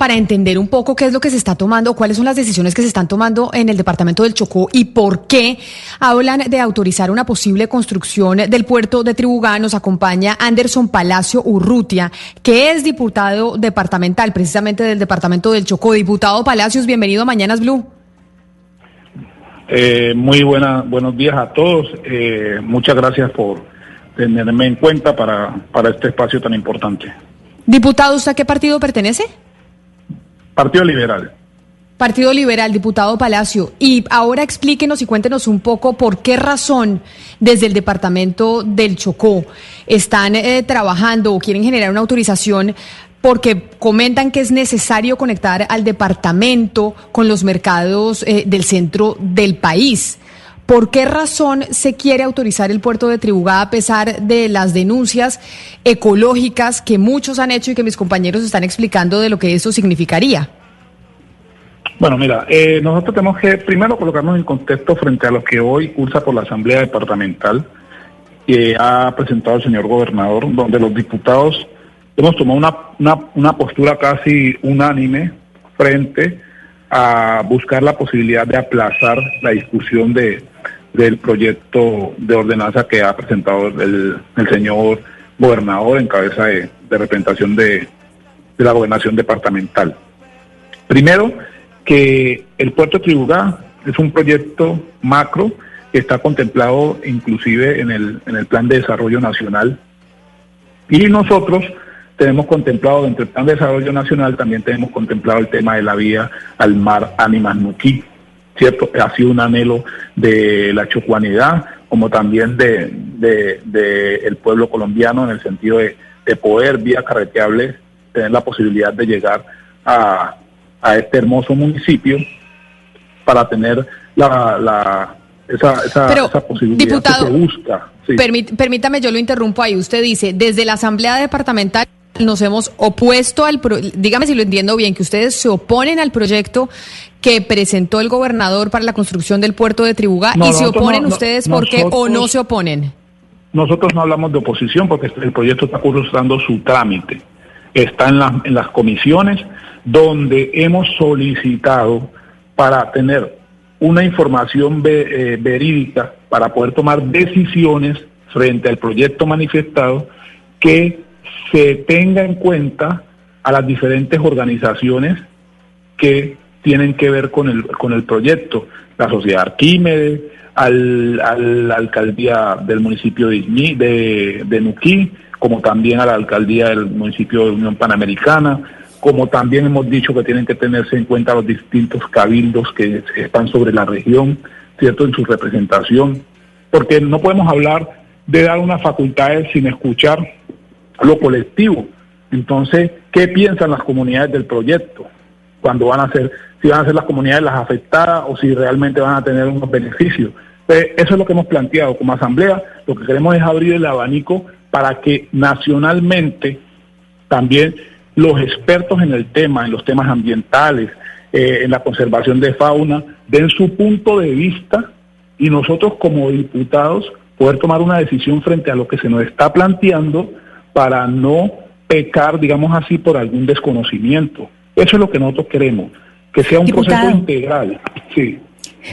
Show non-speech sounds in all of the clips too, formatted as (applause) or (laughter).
para entender un poco qué es lo que se está tomando, cuáles son las decisiones que se están tomando en el departamento del Chocó y por qué hablan de autorizar una posible construcción del puerto de Tribugá. Nos acompaña Anderson Palacio Urrutia, que es diputado departamental, precisamente del departamento del Chocó. Diputado Palacios, bienvenido a Mañanas Blue. Eh, muy buena, buenos días a todos. Eh, muchas gracias por tenerme en cuenta para, para este espacio tan importante. Diputado, ¿usted a qué partido pertenece? Partido Liberal. Partido Liberal, diputado Palacio. Y ahora explíquenos y cuéntenos un poco por qué razón desde el departamento del Chocó están eh, trabajando o quieren generar una autorización porque comentan que es necesario conectar al departamento con los mercados eh, del centro del país. ¿Por qué razón se quiere autorizar el puerto de Tribugá a pesar de las denuncias ecológicas que muchos han hecho y que mis compañeros están explicando de lo que eso significaría? Bueno, mira, eh, nosotros tenemos que primero colocarnos en contexto frente a lo que hoy cursa por la Asamblea Departamental que ha presentado el señor gobernador, donde los diputados hemos tomado una, una, postura casi unánime frente a buscar la posibilidad de aplazar la discusión de, del proyecto de ordenanza que ha presentado el, señor gobernador en cabeza de, representación de, la gobernación departamental. Primero, que el puerto de Tribugá es un proyecto macro que está contemplado inclusive en el, en el plan de desarrollo nacional y nosotros tenemos contemplado dentro del Plan de Desarrollo Nacional, también tenemos contemplado el tema de la vía al mar Ánimas Nuquí, ¿cierto? Ha sido un anhelo de la chocuanidad, como también de, de, el pueblo colombiano, en el sentido de, poder, vía carreteable, tener la posibilidad de llegar a, a este hermoso municipio para tener la, la esa, esa, posibilidad que se busca. Permítame, yo lo interrumpo ahí. Usted dice, desde la Asamblea Departamental nos hemos opuesto al, dígame si lo entiendo bien, que ustedes se oponen al proyecto que presentó el gobernador para la construcción del puerto de Tribugá y se oponen ustedes porque o no se oponen. Nosotros no hablamos de oposición porque el proyecto está cursando su trámite. Está en, en las comisiones donde hemos solicitado para tener una información eh, verídica para poder tomar decisiones frente al proyecto manifestado que se tenga en cuenta a las diferentes organizaciones que tienen que ver con el, con el proyecto, la Sociedad Arquímedes, al, a alcaldía del municipio de, de, de Nuquí, como también a la alcaldía del municipio de Unión Panamericana, como también hemos dicho que tienen que tenerse en cuenta los distintos cabildos que están sobre la región, ¿cierto?, en su representación, porque no podemos hablar de dar unas facultades sin escuchar lo colectivo. Entonces, ¿qué piensan las comunidades del proyecto? Cuando van a ser, si van a ser las comunidades las afectadas o si realmente van a tener unos beneficios. Pues, eso es lo que hemos planteado como asamblea. Lo que queremos es abrir el abanico para que nacionalmente también los expertos en el tema, en los temas ambientales, eh, en la conservación de fauna, den su punto de vista y nosotros como diputados poder tomar una decisión frente a lo que se nos está planteando para no pecar, digamos así, por algún desconocimiento. Eso es lo que nosotros queremos, que sea un proceso integral. Sí.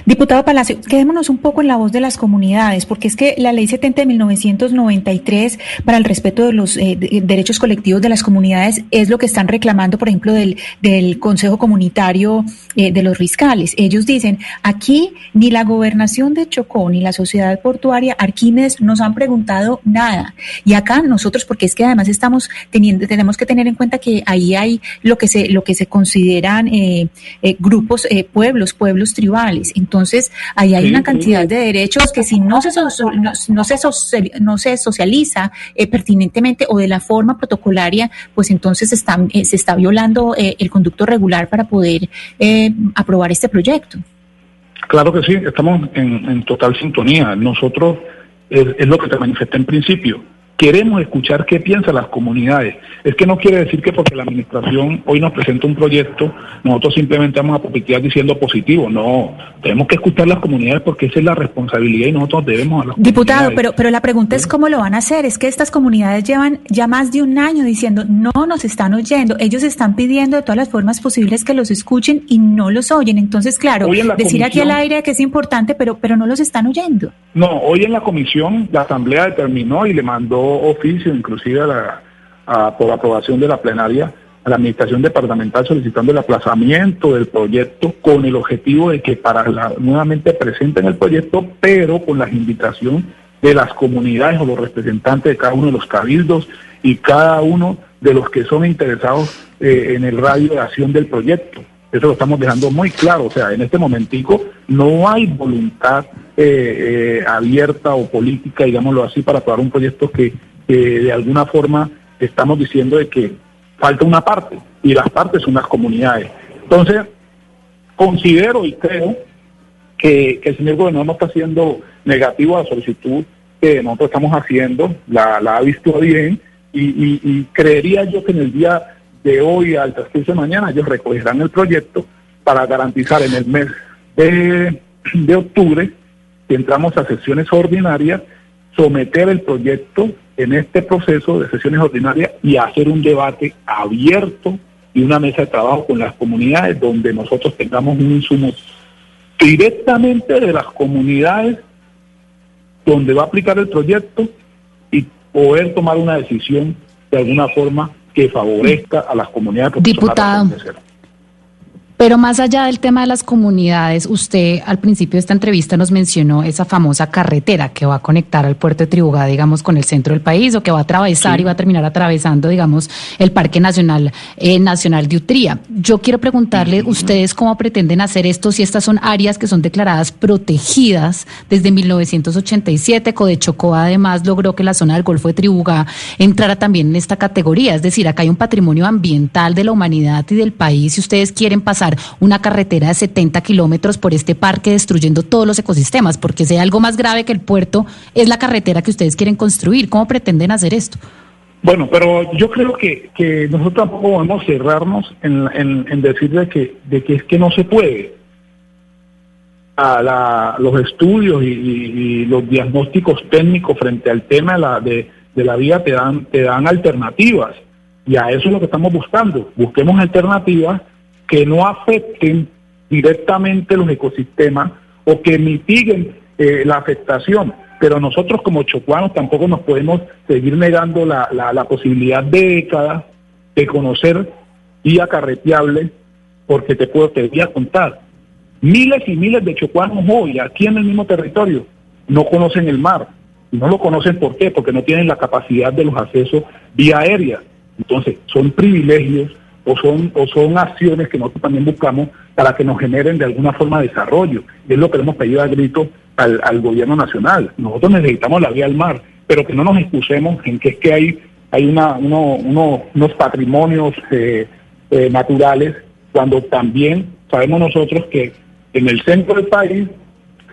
Diputado Palacio, quedémonos un poco en la voz de las comunidades, porque es que la ley 70 de 1993 para el respeto de los eh, derechos colectivos de las comunidades es lo que están reclamando, por ejemplo, del, Consejo Comunitario eh, de los Riscales. Ellos dicen, aquí ni la gobernación de Chocó ni la sociedad portuaria Arquímedes nos han preguntado nada. Y acá nosotros, porque es que además estamos teniendo, tenemos que tener en cuenta que ahí hay lo que se, lo que se consideran eh, grupos, pueblos, pueblos tribales. Entonces, ahí hay una cantidad de derechos que si no se, no, se, no se socializa eh, pertinentemente o de la forma protocolaria, pues entonces están, eh, se está violando eh, el conducto regular para poder aprobar este proyecto. Claro que sí, estamos en, total sintonía. Nosotros, es, lo que te manifesté en principio, queremos escuchar qué piensan las comunidades. Es que no quiere decir que porque la administración hoy nos presenta un proyecto, nosotros simplemente vamos a publicar diciendo positivo. No, tenemos que escuchar las comunidades porque esa es la responsabilidad y nosotros debemos a las Diputado, pero, pero la pregunta es cómo lo van a hacer. Es que estas comunidades llevan ya más de un año diciendo no nos están oyendo. Ellos están pidiendo de todas las formas posibles que los escuchen y no los oyen. Entonces, claro, decir aquí al aire que es importante, pero, pero no los están oyendo. No, hoy en la comisión la Asamblea determinó y le mandó oficio, inclusive a la, por aprobación de la plenaria, a la Administración Departamental solicitando el aplazamiento del proyecto con el objetivo de que para la, nuevamente presenten el proyecto, pero con la invitación de las comunidades o los representantes de cada uno de los cabildos y cada uno de los que son interesados eh, en el radio de acción del proyecto. Eso lo estamos dejando muy claro. O sea, en este momentico no hay voluntad eh, eh, abierta o política, digámoslo así, para aprobar un proyecto que de alguna forma estamos diciendo de que falta una parte y las partes son las comunidades. Entonces, considero y creo que, el señor gobernador no está siendo negativo a la solicitud que nosotros estamos haciendo, la, ha visto bien y, creería yo que en el día de hoy al transcurso de mañana ellos recogerán el proyecto para garantizar en el mes de, de octubre que entramos a sesiones ordinarias, someter el proyecto en este proceso de sesiones ordinarias y hacer un debate abierto y una mesa de trabajo con las comunidades donde nosotros tengamos un insumo directamente de las comunidades donde va a aplicar el proyecto y poder tomar una decisión de alguna forma que favorezca a las comunidades. Diputado. Pero más allá del tema de las comunidades, usted al principio de esta entrevista nos mencionó esa famosa carretera que va a conectar al puerto de Tribugá, digamos, con el centro del país o que va a atravesar y va a terminar atravesando, digamos, el Parque Nacional eh, Nacional de Utría. Yo quiero preguntarle, ¿ustedes cómo pretenden hacer esto si estas son áreas que son declaradas protegidas desde 1987? Codechocó además logró que la zona del Golfo de Tribugá entrara también en esta categoría. Es decir, acá hay un patrimonio ambiental de la humanidad y del país. Si ustedes quieren pasar una carretera de 70 kilómetros por este parque destruyendo todos los ecosistemas, porque hay algo más grave que el puerto es la carretera que ustedes quieren construir. ¿Cómo pretenden hacer esto? Bueno, pero yo creo que, que nosotros tampoco podemos cerrarnos en, en, decir de que, de que es que no se puede. A los estudios y, los diagnósticos técnicos frente al tema de la, de, de la vía te dan, te dan alternativas. Y a eso es lo que estamos buscando. Busquemos alternativas que no afecten directamente los ecosistemas o que mitiguen eh, la afectación. Pero nosotros como chocuanos tampoco nos podemos seguir negando la, la, posibilidad de décadas de conocer vía carreteable, porque te puedo te voy a contar. Miles y miles de chocuanos hoy, aquí en el mismo territorio, no conocen el mar. No lo conocen ¿por qué? Porque no tienen la capacidad de los accesos vía aérea. Entonces, son privilegios o son, o son acciones que nosotros también buscamos para que nos generen de alguna forma desarrollo. Y es lo que hemos pedido a grito al, gobierno nacional. Nosotros necesitamos la vía al mar, pero que no nos excusemos en que es que hay, hay una, uno, unos patrimonios eh, eh, naturales, cuando también sabemos nosotros que en el centro del país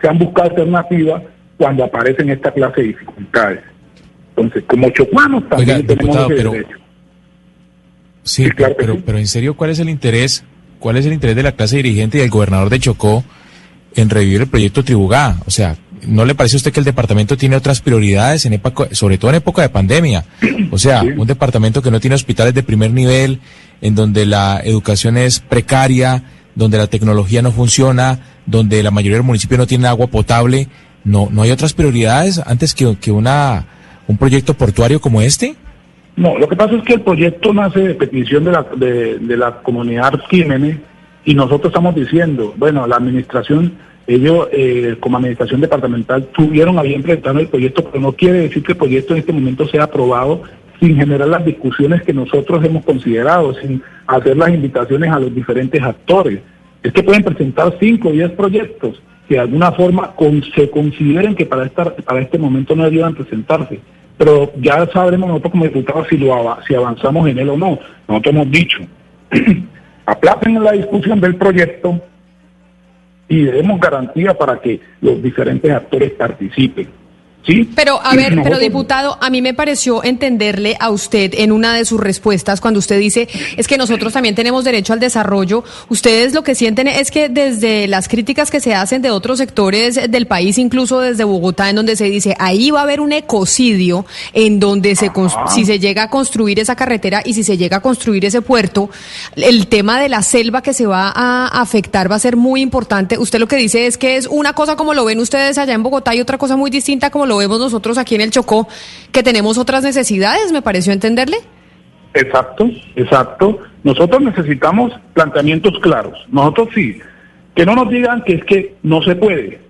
se han buscado alternativas cuando aparecen esta clase de dificultades. Entonces, como chocuanos también tenemos ese derecho. Sí, pero, pero, en serio, ¿cuál es el interés? ¿Cuál es el interés de la clase dirigente y del gobernador de Chocó en revivir el proyecto Tribugá? O sea, ¿no le parece a usted que el departamento tiene otras prioridades, en época, sobre todo en época de pandemia? O sea, un departamento que no tiene hospitales de primer nivel, en donde la educación es precaria, donde la tecnología no funciona, donde la mayoría del municipio no tiene agua potable. ¿No, no hay otras prioridades antes que, que una, un proyecto portuario como este? No, lo que pasa es que el proyecto nace de petición de la, de, la comunidad Arquímenes y nosotros estamos diciendo, bueno, la administración, ellos eh, como administración departamental tuvieron a bien presentar el proyecto, pero no quiere decir que el proyecto en este momento sea aprobado sin generar las discusiones que nosotros hemos considerado, sin hacer las invitaciones a los diferentes actores. Es que pueden presentar cinco o diez proyectos que de alguna forma se consideren que para, esta, para este momento no debían presentarse pero ya sabremos nosotros como diputados si, lo, si avanzamos en él o no. Nosotros hemos dicho, (clears throat) aplacen la discusión del proyecto y demos garantía para que los diferentes actores participen. Pero, a ver, pero diputado, a mí me pareció entenderle a usted en una de sus respuestas cuando usted dice es que nosotros también tenemos derecho al desarrollo. Ustedes lo que sienten es que desde las críticas que se hacen de otros sectores del país, incluso desde Bogotá, en donde se dice ahí va a haber un ecocidio en donde se si se llega a construir esa carretera y si se llega a construir ese puerto, el tema de la selva que se va a afectar va a ser muy importante. Usted lo que dice es que es una cosa como lo ven ustedes allá en Bogotá y otra cosa muy distinta como lo vemos nosotros aquí en el Chocó, que tenemos otras necesidades, me pareció entenderle. Exacto, exacto. Nosotros necesitamos planteamientos claros. Nosotros sí, que no nos digan que es que no se puede,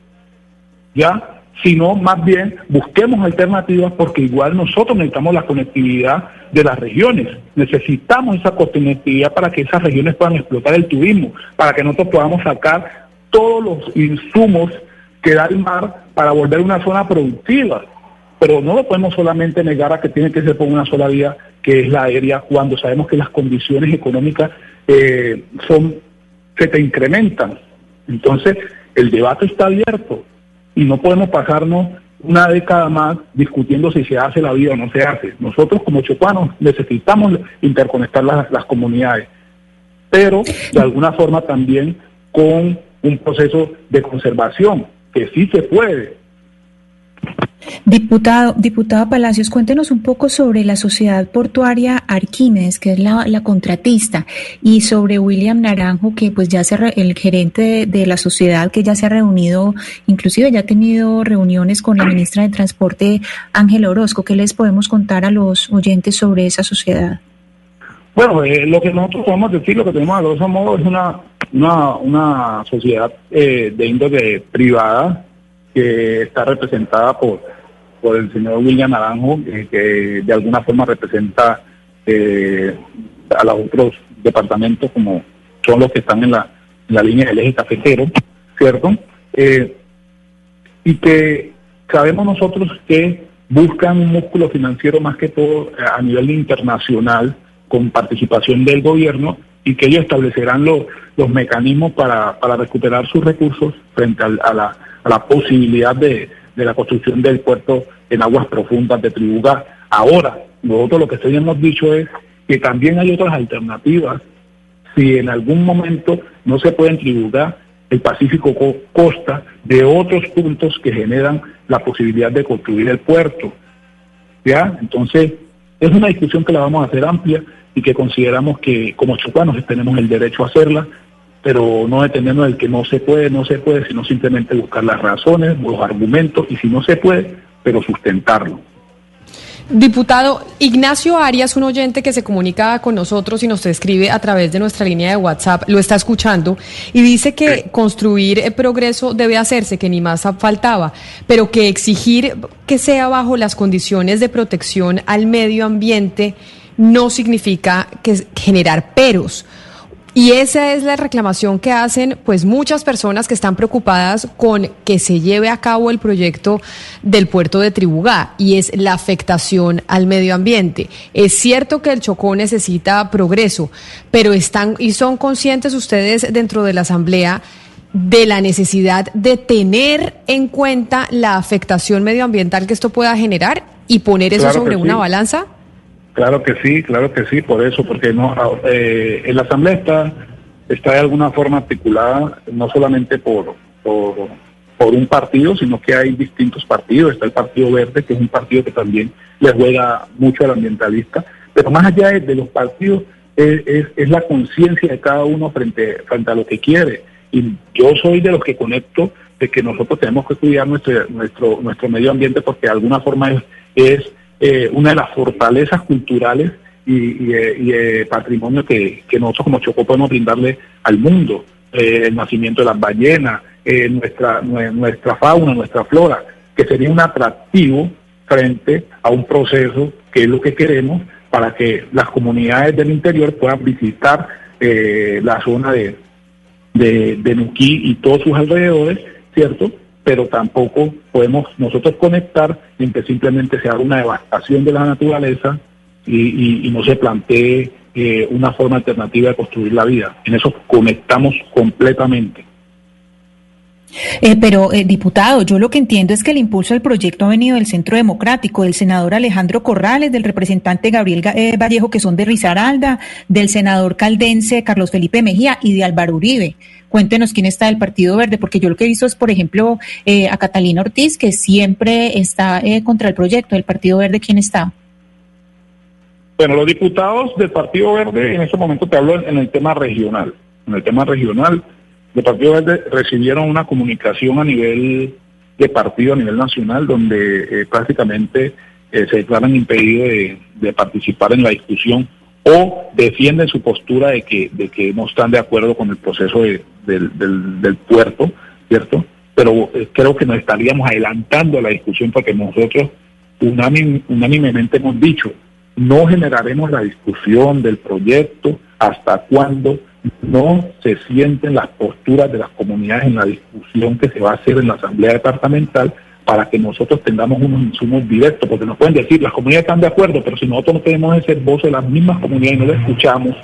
¿ya? Sino más bien busquemos alternativas porque igual nosotros necesitamos la conectividad de las regiones. Necesitamos esa conectividad para que esas regiones puedan explotar el turismo, para que nosotros podamos sacar todos los insumos que da el mar para volver una zona productiva. Pero no lo podemos solamente negar a que tiene que ser por una sola vía, que es la aérea, cuando sabemos que las condiciones económicas eh, son se te incrementan. Entonces, el debate está abierto y no podemos pasarnos una década más discutiendo si se hace la vida o no se hace. Nosotros como chocuanos necesitamos interconectar las, las comunidades, pero de alguna forma también con un proceso de conservación que sí se puede. Diputado, diputado Palacios, cuéntenos un poco sobre la sociedad portuaria Arquímedes, que es la, contratista, y sobre William Naranjo, que pues ya se el gerente de, la sociedad, que ya se ha reunido, inclusive ya ha tenido reuniones con la ministra de Transporte, Ángel Orozco. ¿Qué les podemos contar a los oyentes sobre esa sociedad? Bueno, eh, lo que nosotros podemos decir, lo que tenemos a grosso modo es una una, una sociedad eh, de índole privada que está representada por, por el señor William Naranjo, eh, que de alguna forma representa eh, a los otros departamentos como son los que están en la, la línea del eje cafetero, ¿cierto? y que sabemos nosotros que buscan un músculo financiero más que todo a nivel internacional con participación del gobierno y que ellos establecerán los, los mecanismos para, para recuperar sus recursos frente a, la, a la posibilidad de, de, la construcción del puerto en aguas profundas de Tribugá. Ahora, nosotros lo que sí hemos dicho es que también hay otras alternativas. Si en algún momento no se puede en el Pacífico costa de otros puntos que generan la posibilidad de construir el puerto. ¿Ya? Entonces, es una discusión que la vamos a hacer amplia y que consideramos que como chocuanos tenemos el derecho a hacerla, pero no detenernos del que no se puede, no se puede, sino simplemente buscar las razones, los argumentos, y si no se puede, pero sustentarlo. Diputado Ignacio Arias, un oyente que se comunica con nosotros y nos escribe a través de nuestra línea de WhatsApp, lo está escuchando y dice que construir el progreso debe hacerse, que ni más faltaba, pero que exigir que sea bajo las condiciones de protección al medio ambiente no significa que generar peros. Y esa es la reclamación que hacen pues muchas personas que están preocupadas con que se lleve a cabo el proyecto del puerto de Tribugá y es la afectación al medio ambiente. Es cierto que el Chocó necesita progreso, pero están y son conscientes ustedes dentro de la asamblea de la necesidad de tener en cuenta la afectación medioambiental que esto pueda generar y poner eso sobre una balanza. Claro que sí, claro que sí, por eso, porque no eh, en la Asamblea está, está de alguna forma articulada no solamente por, por, un partido, sino que hay distintos partidos. Está el Partido Verde, que es un partido que también le juega mucho al ambientalista, pero más allá de, los partidos es, es, la conciencia de cada uno frente, frente a lo que quiere. Y yo soy de los que conecto de que nosotros tenemos que cuidar nuestro, nuestro, nuestro medio ambiente porque de alguna forma es, es eh, una de las fortalezas culturales y, y, patrimonio que, nosotros como Chocó podemos brindarle al mundo. Eh, el nacimiento de las ballenas, eh, nuestra, nuestra fauna, nuestra flora, que sería un atractivo frente a un proceso que es lo que queremos para que las comunidades del interior puedan visitar la zona de, de, de Nuquí y todos sus alrededores, ¿cierto? Pero tampoco podemos nosotros conectar en que simplemente se haga una devastación de la naturaleza y, no se plantee eh, una forma alternativa de construir la vida. En eso conectamos completamente. Eh, pero, eh, diputado, yo lo que entiendo es que el impulso al proyecto ha venido del Centro Democrático, del senador Alejandro Corrales, del representante Gabriel eh, Vallejo, que son de Risaralda, del senador caldense Carlos Felipe Mejía y de Álvaro Uribe. Cuéntenos quién está del Partido Verde, porque yo lo que he visto es, por ejemplo, a Catalina Ortiz, que siempre está contra el proyecto del Partido Verde. ¿Quién está? Bueno, los diputados del Partido Verde, en este momento te hablo en el tema regional. En el tema regional, de Partido Verde recibieron una comunicación a nivel de partido, a nivel nacional, donde eh, prácticamente eh, se declaran impedidos de, participar en la discusión o defienden su postura de que, de que no están de acuerdo con el proceso del, del, puerto, ¿cierto? Pero eh, creo que nos estaríamos adelantando la discusión porque nosotros unánimemente hemos dicho, no generaremos la discusión del proyecto hasta cuando no se sienten las posturas de las comunidades en la discusión que se va a hacer en la Asamblea Departamental para que nosotros tengamos unos insumos directos, porque nos pueden decir, las comunidades están de acuerdo, pero si nosotros no tenemos ese voz de las mismas comunidades y no la escuchamos,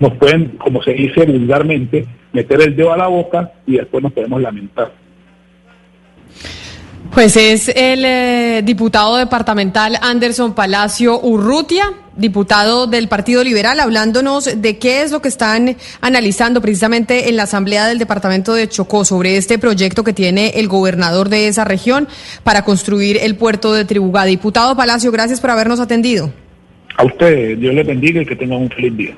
nos pueden, como se dice vulgarmente, meter el dedo a la boca y después nos podemos lamentar. Pues es el eh, diputado departamental Anderson Palacio Urrutia, diputado del Partido Liberal, hablándonos de qué es lo que están analizando precisamente en la Asamblea del Departamento de Chocó sobre este proyecto que tiene el gobernador de esa región para construir el puerto de Tribugá. Diputado Palacio, gracias por habernos atendido. A usted, Dios le bendiga y que tenga un feliz día.